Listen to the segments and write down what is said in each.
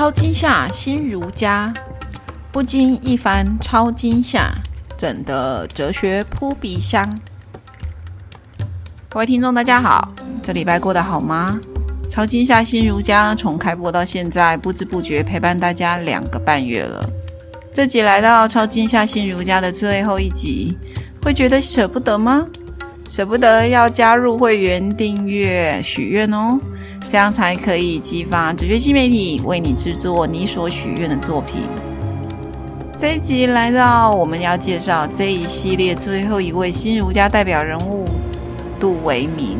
超惊吓新儒家，不经一番超惊吓，怎得哲学扑鼻香？各位听众，大家好，这礼拜过得好吗？超惊吓新儒家从开播到现在，不知不觉陪伴大家两个半月了。这集来到超惊吓新儒家的最后一集，会觉得舍不得吗？舍不得要加入会员订阅许愿哦。这样才可以激发哲学新媒体为你制作你所许愿的作品。这一集来到我们要介绍这一系列最后一位新儒家代表人物杜维明。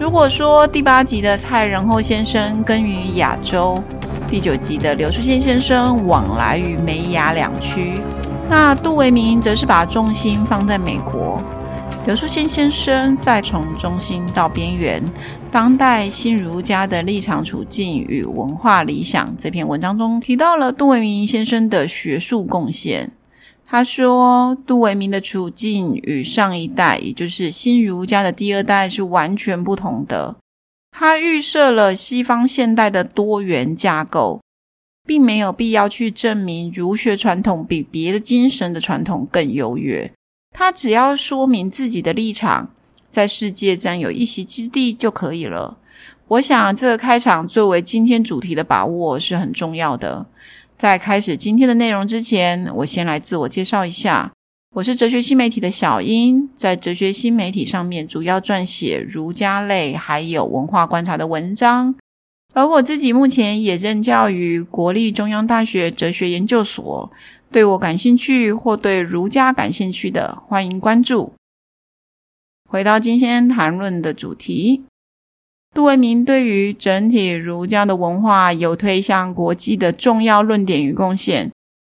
如果说第八集的蔡仁厚先生耕于亚洲，第九集的刘树先先生往来于美亚两区，那杜维明则是把重心放在美国。刘树先先生再从中心到边缘，当代新儒家的立场处境与文化理想这篇文章中提到了杜维明先生的学术贡献。他说，杜维明的处境与上一代，也就是新儒家的第二代是完全不同的。他预设了西方现代的多元架构，并没有必要去证明儒学传统比别的精神的传统更优越。他只要说明自己的立场，在世界占有一席之地就可以了。我想，这个开场作为今天主题的把握是很重要的。在开始今天的内容之前，我先来自我介绍一下。我是哲学新媒体的小英，在哲学新媒体上面主要撰写儒家类还有文化观察的文章。而我自己目前也任教于国立中央大学哲学研究所。对我感兴趣或对儒家感兴趣的，欢迎关注。回到今天谈论的主题，杜维明对于整体儒家的文化有推向国际的重要论点与贡献。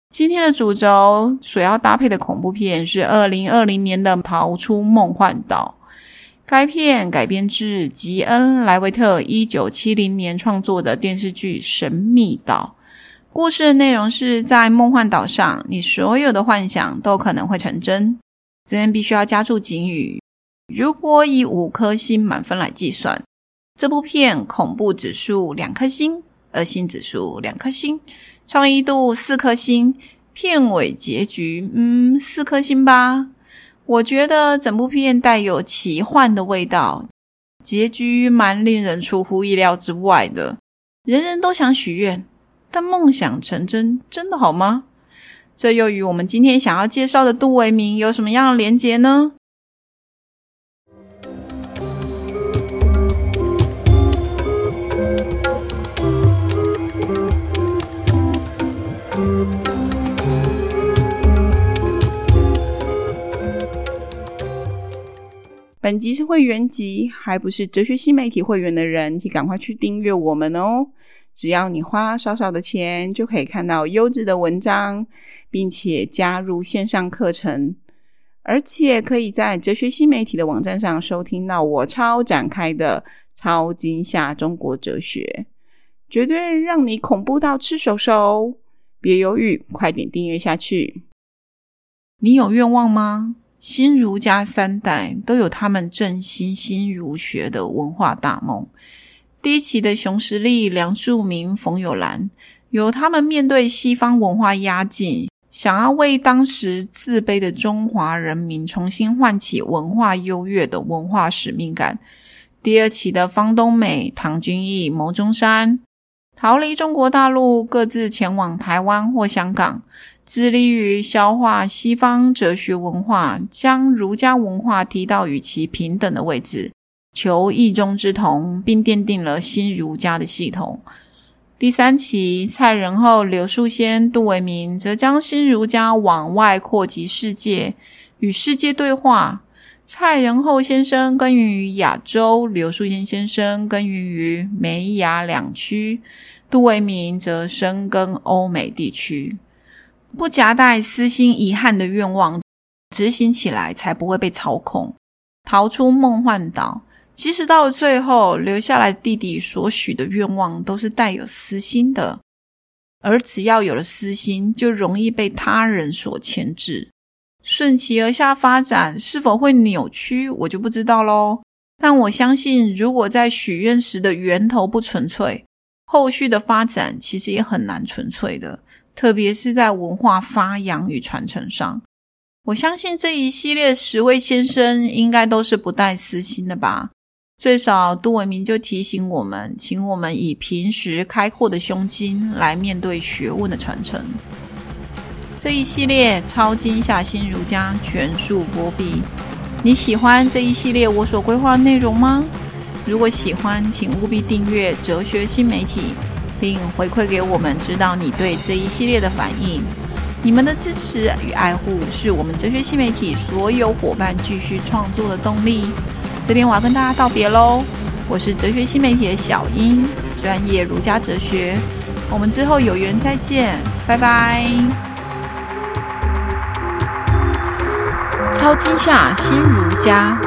今天的主轴所要搭配的恐怖片是二零二零年的《逃出梦幻岛》。该片改编自吉恩·莱维特一九七零年创作的电视剧《神秘岛》。故事的内容是在梦幻岛上，你所有的幻想都可能会成真。这边必须要加注警语：如果以五颗星满分来计算，这部片恐怖指数两颗星，恶心指数两颗星，创意度四颗星，片尾结局嗯四颗星吧。我觉得整部片带有奇幻的味道，结局蛮令人出乎意料之外的，人人都想许愿。但梦想成真真的好吗？这又与我们今天想要介绍的杜维明有什么样的连结呢？本集是会员集，还不是哲学新媒体会员的人，请赶快去订阅我们哦。只要你花少少的钱，就可以看到优质的文章，并且加入线上课程，而且可以在哲学新媒体的网站上收听到我超展开的超惊吓中国哲学，绝对让你恐怖到吃手手！别犹豫，快点订阅下去。你有愿望吗？新儒家三代都有他们振兴新儒学的文化大梦。第一期的熊十力、梁漱溟、冯友兰，由他们面对西方文化压境，想要为当时自卑的中华人民重新唤起文化优越的文化使命感。第二期的方东美、唐君毅、牟中山，逃离中国大陆，各自前往台湾或香港，致力于消化西方哲学文化，将儒家文化提到与其平等的位置。求异中之同，并奠定了新儒家的系统。第三期，蔡仁厚、刘树先、杜维明则将新儒家往外扩及世界，与世界对话。蔡仁厚先生耕耘于亚洲，刘树先先生耕耘于美亚两区，杜维明则深耕欧美地区。不夹带私心遗憾的愿望，执行起来才不会被操控。逃出梦幻岛。其实到了最后，留下来弟弟所许的愿望都是带有私心的，而只要有了私心，就容易被他人所牵制。顺其而下发展是否会扭曲，我就不知道喽。但我相信，如果在许愿时的源头不纯粹，后续的发展其实也很难纯粹的，特别是在文化发扬与传承上。我相信这一系列十位先生应该都是不带私心的吧。最少杜维明就提醒我们，请我们以平时开阔的胸襟来面对学问的传承。这一系列超惊吓新儒家全数播毕，你喜欢这一系列我所规划的内容吗？如果喜欢，请务必订阅哲学新媒体，并回馈给我们，知道你对这一系列的反应。你们的支持与爱护是我们哲学新媒体所有伙伴继续创作的动力。这边我要跟大家道别喽，我是哲学新媒体的小英，专业儒家哲学，我们之后有缘再见，拜拜。超惊吓新儒家。